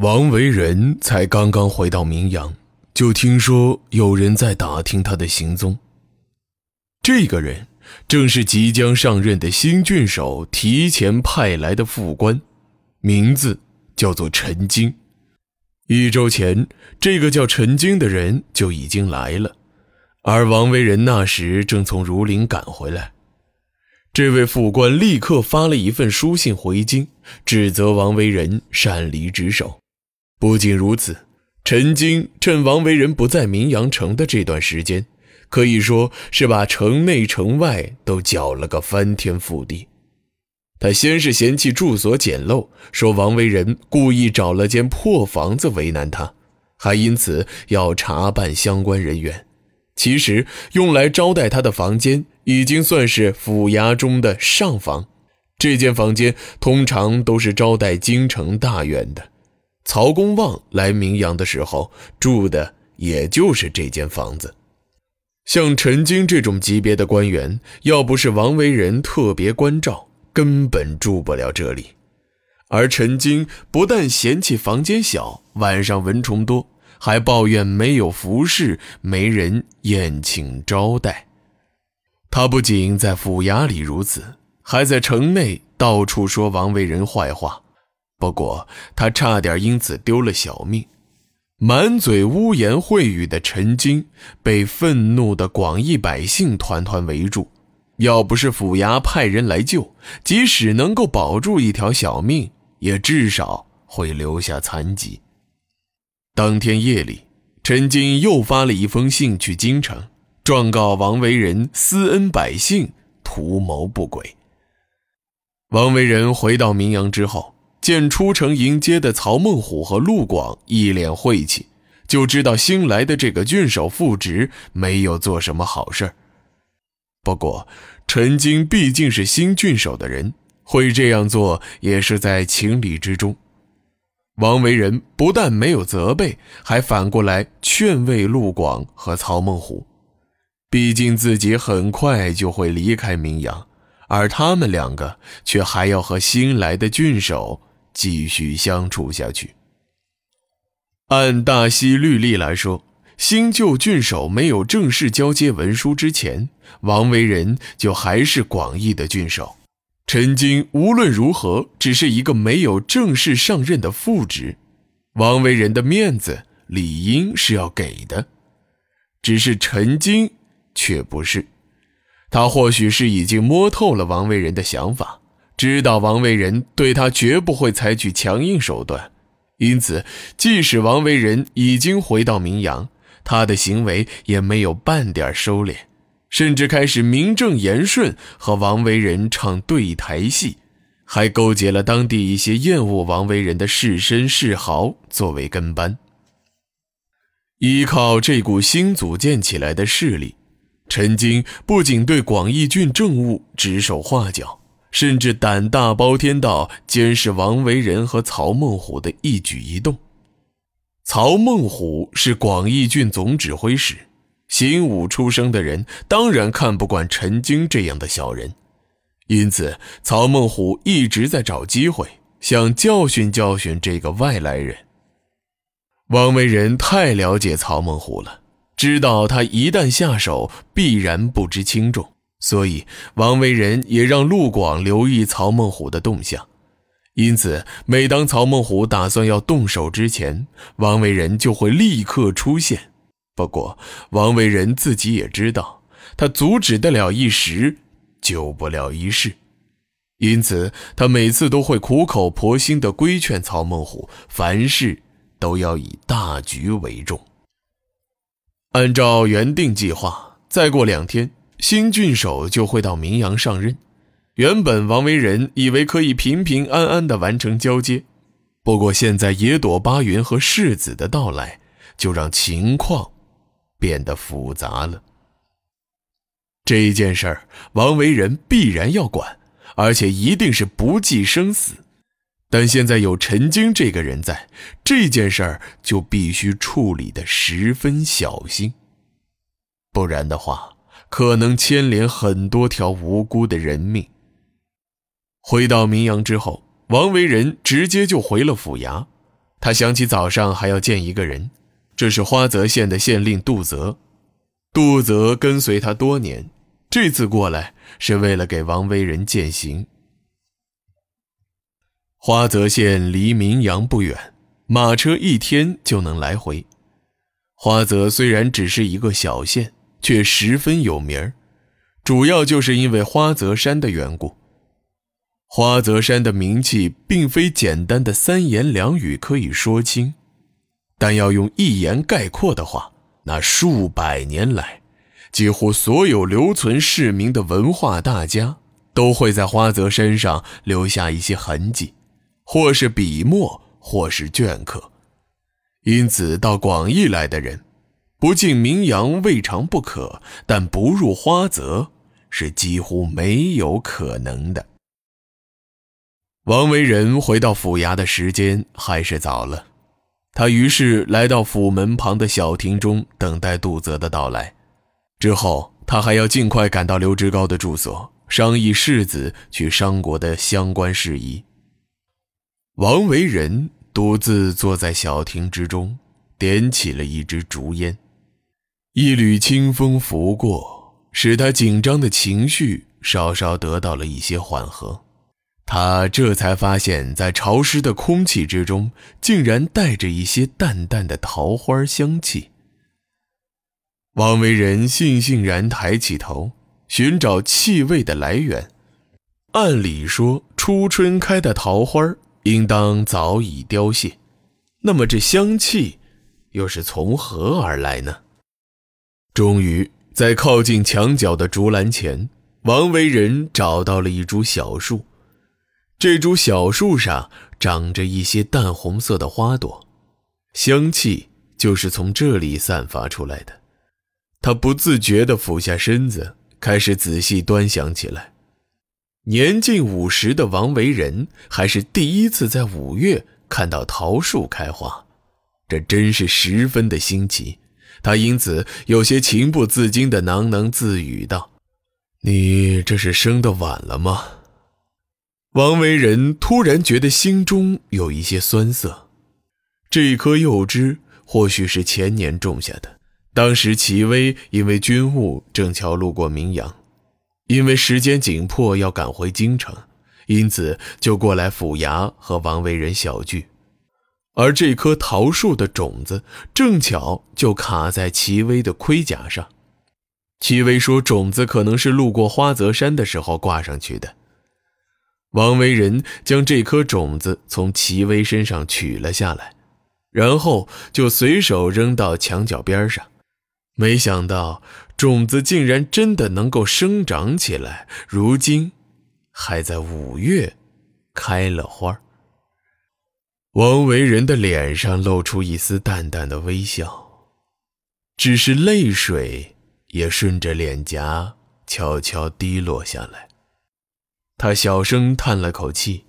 王维仁才刚刚回到明阳，就听说有人在打听他的行踪。这个人正是即将上任的新郡守提前派来的副官，名字叫做陈经。一周前，这个叫陈经的人就已经来了，而王维仁那时正从儒林赶回来。这位副官立刻发了一份书信回京，指责王维仁擅离职守。不仅如此，陈经趁王维仁不在明阳城的这段时间，可以说是把城内城外都搅了个翻天覆地。他先是嫌弃住所简陋，说王维仁故意找了间破房子为难他，还因此要查办相关人员。其实用来招待他的房间已经算是府衙中的上房，这间房间通常都是招待京城大员的。曹公望来明阳的时候住的也就是这间房子。像陈经这种级别的官员，要不是王维仁特别关照，根本住不了这里。而陈经不但嫌弃房间小，晚上蚊虫多，还抱怨没有服侍，没人宴请招待。他不仅在府衙里如此，还在城内到处说王维仁坏话。不过，他差点因此丢了小命。满嘴污言秽语的陈经被愤怒的广义百姓团团围住。要不是府衙派人来救，即使能够保住一条小命，也至少会留下残疾。当天夜里，陈经又发了一封信去京城，状告王维仁私恩百姓，图谋不轨。王维仁回到明阳之后。见出城迎接的曹孟虎和陆广一脸晦气，就知道新来的这个郡守副职没有做什么好事不过，陈经毕竟是新郡守的人，会这样做也是在情理之中。王维仁不但没有责备，还反过来劝慰陆广和曹孟虎。毕竟自己很快就会离开明阳，而他们两个却还要和新来的郡守。继续相处下去。按大西律例来说，新旧郡守没有正式交接文书之前，王维仁就还是广义的郡守。陈经无论如何只是一个没有正式上任的副职，王维仁的面子理应是要给的。只是陈经却不是，他或许是已经摸透了王维仁的想法。知道王维仁对他绝不会采取强硬手段，因此，即使王维仁已经回到明阳，他的行为也没有半点收敛，甚至开始名正言顺和王维仁唱对台戏，还勾结了当地一些厌恶王维仁的士绅士豪作为跟班。依靠这股新组建起来的势力，陈经不仅对广义郡政务指手画脚。甚至胆大包天到监视王维仁和曹孟虎的一举一动。曹孟虎是广义郡总指挥使，新武出生的人当然看不惯陈经这样的小人，因此曹孟虎一直在找机会想教训教训这个外来人。王维仁太了解曹孟虎了，知道他一旦下手，必然不知轻重。所以，王维仁也让陆广留意曹孟虎的动向。因此，每当曹孟虎打算要动手之前，王维仁就会立刻出现。不过，王维仁自己也知道，他阻止得了一时，救不了一世。因此，他每次都会苦口婆心地规劝曹孟虎，凡事都要以大局为重。按照原定计划，再过两天。新郡守就会到明阳上任，原本王维仁以为可以平平安安地完成交接，不过现在野朵巴云和世子的到来，就让情况变得复杂了。这件事儿，王维仁必然要管，而且一定是不计生死。但现在有陈经这个人在，这件事儿就必须处理的十分小心，不然的话。可能牵连很多条无辜的人命。回到明阳之后，王维仁直接就回了府衙。他想起早上还要见一个人，这是花泽县的县令杜泽。杜泽跟随他多年，这次过来是为了给王维仁践行。花泽县离明阳不远，马车一天就能来回。花泽虽然只是一个小县，却十分有名儿，主要就是因为花泽山的缘故。花泽山的名气并非简单的三言两语可以说清，但要用一言概括的话，那数百年来，几乎所有留存市民的文化大家，都会在花泽山上留下一些痕迹。或是笔墨，或是镌刻，因此到广义来的人，不进名扬未尝不可，但不入花泽是几乎没有可能的。王维仁回到府衙的时间还是早了，他于是来到府门旁的小亭中等待杜泽的到来。之后，他还要尽快赶到刘志高的住所，商议世子去商国的相关事宜。王维仁独自坐在小亭之中，点起了一支竹烟。一缕清风拂过，使他紧张的情绪稍稍得到了一些缓和。他这才发现，在潮湿的空气之中，竟然带着一些淡淡的桃花香气。王维仁悻悻然抬起头，寻找气味的来源。按理说，初春开的桃花应当早已凋谢，那么这香气又是从何而来呢？终于在靠近墙角的竹篮前，王维仁找到了一株小树。这株小树上长着一些淡红色的花朵，香气就是从这里散发出来的。他不自觉地俯下身子，开始仔细端详起来。年近五十的王维仁还是第一次在五月看到桃树开花，这真是十分的新奇。他因此有些情不自禁地喃喃自语道：“你这是生的晚了吗？”王维仁突然觉得心中有一些酸涩。这棵幼枝或许是前年种下的，当时齐威因为军务正巧路过明阳。因为时间紧迫，要赶回京城，因此就过来府衙和王维仁小聚。而这棵桃树的种子正巧就卡在齐威的盔甲上。齐威说，种子可能是路过花泽山的时候挂上去的。王维仁将这颗种子从齐威身上取了下来，然后就随手扔到墙角边上。没想到种子竟然真的能够生长起来，如今还在五月开了花。王维仁的脸上露出一丝淡淡的微笑，只是泪水也顺着脸颊悄悄滴落下来。他小声叹了口气，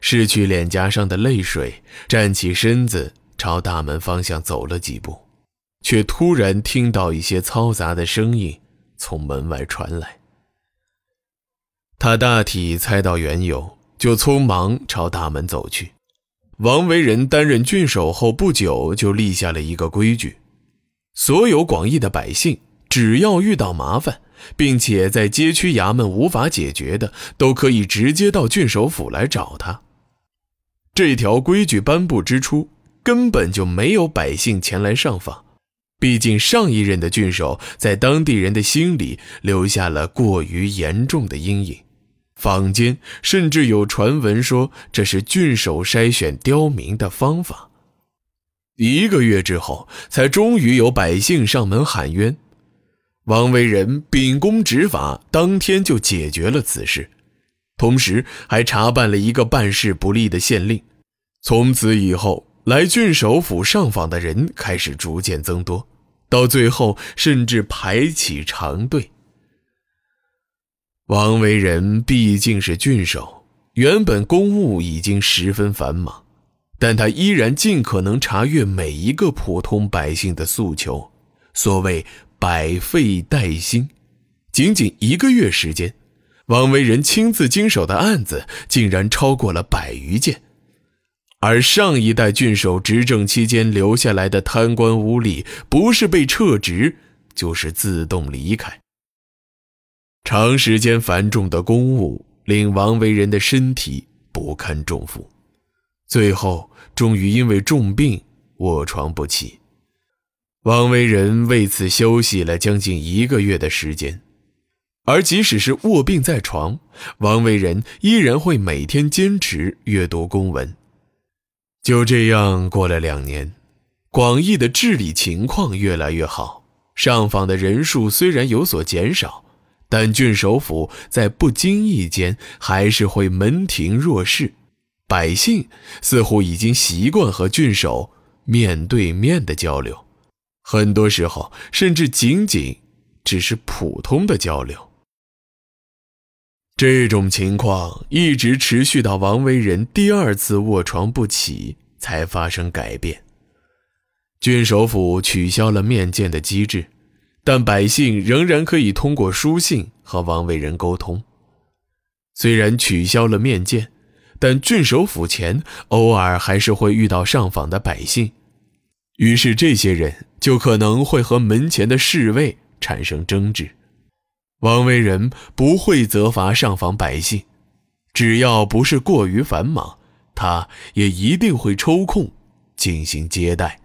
拭去脸颊上的泪水，站起身子，朝大门方向走了几步。却突然听到一些嘈杂的声音从门外传来。他大体猜到缘由，就匆忙朝大门走去。王维仁担任郡守后不久，就立下了一个规矩：所有广义的百姓，只要遇到麻烦，并且在街区衙门无法解决的，都可以直接到郡守府来找他。这条规矩颁布之初，根本就没有百姓前来上访。毕竟上一任的郡守在当地人的心里留下了过于严重的阴影，坊间甚至有传闻说这是郡守筛选刁民的方法。一个月之后，才终于有百姓上门喊冤，王维仁秉公执法，当天就解决了此事，同时还查办了一个办事不力的县令。从此以后，来郡守府上访的人开始逐渐增多。到最后，甚至排起长队。王维仁毕竟是郡守，原本公务已经十分繁忙，但他依然尽可能查阅每一个普通百姓的诉求。所谓百废待兴，仅仅一个月时间，王维仁亲自经手的案子竟然超过了百余件。而上一代郡守执政期间留下来的贪官污吏，不是被撤职，就是自动离开。长时间繁重的公务令王维仁的身体不堪重负，最后终于因为重病卧床不起。王维仁为此休息了将近一个月的时间，而即使是卧病在床，王维仁依然会每天坚持阅读公文。就这样过了两年，广义的治理情况越来越好，上访的人数虽然有所减少，但郡守府在不经意间还是会门庭若市，百姓似乎已经习惯和郡守面对面的交流，很多时候甚至仅仅只是普通的交流。这种情况一直持续到王维仁第二次卧床不起才发生改变。郡守府取消了面见的机制，但百姓仍然可以通过书信和王维仁沟通。虽然取消了面见，但郡守府前偶尔还是会遇到上访的百姓，于是这些人就可能会和门前的侍卫产生争执。王维仁不会责罚上访百姓，只要不是过于繁忙，他也一定会抽空进行接待。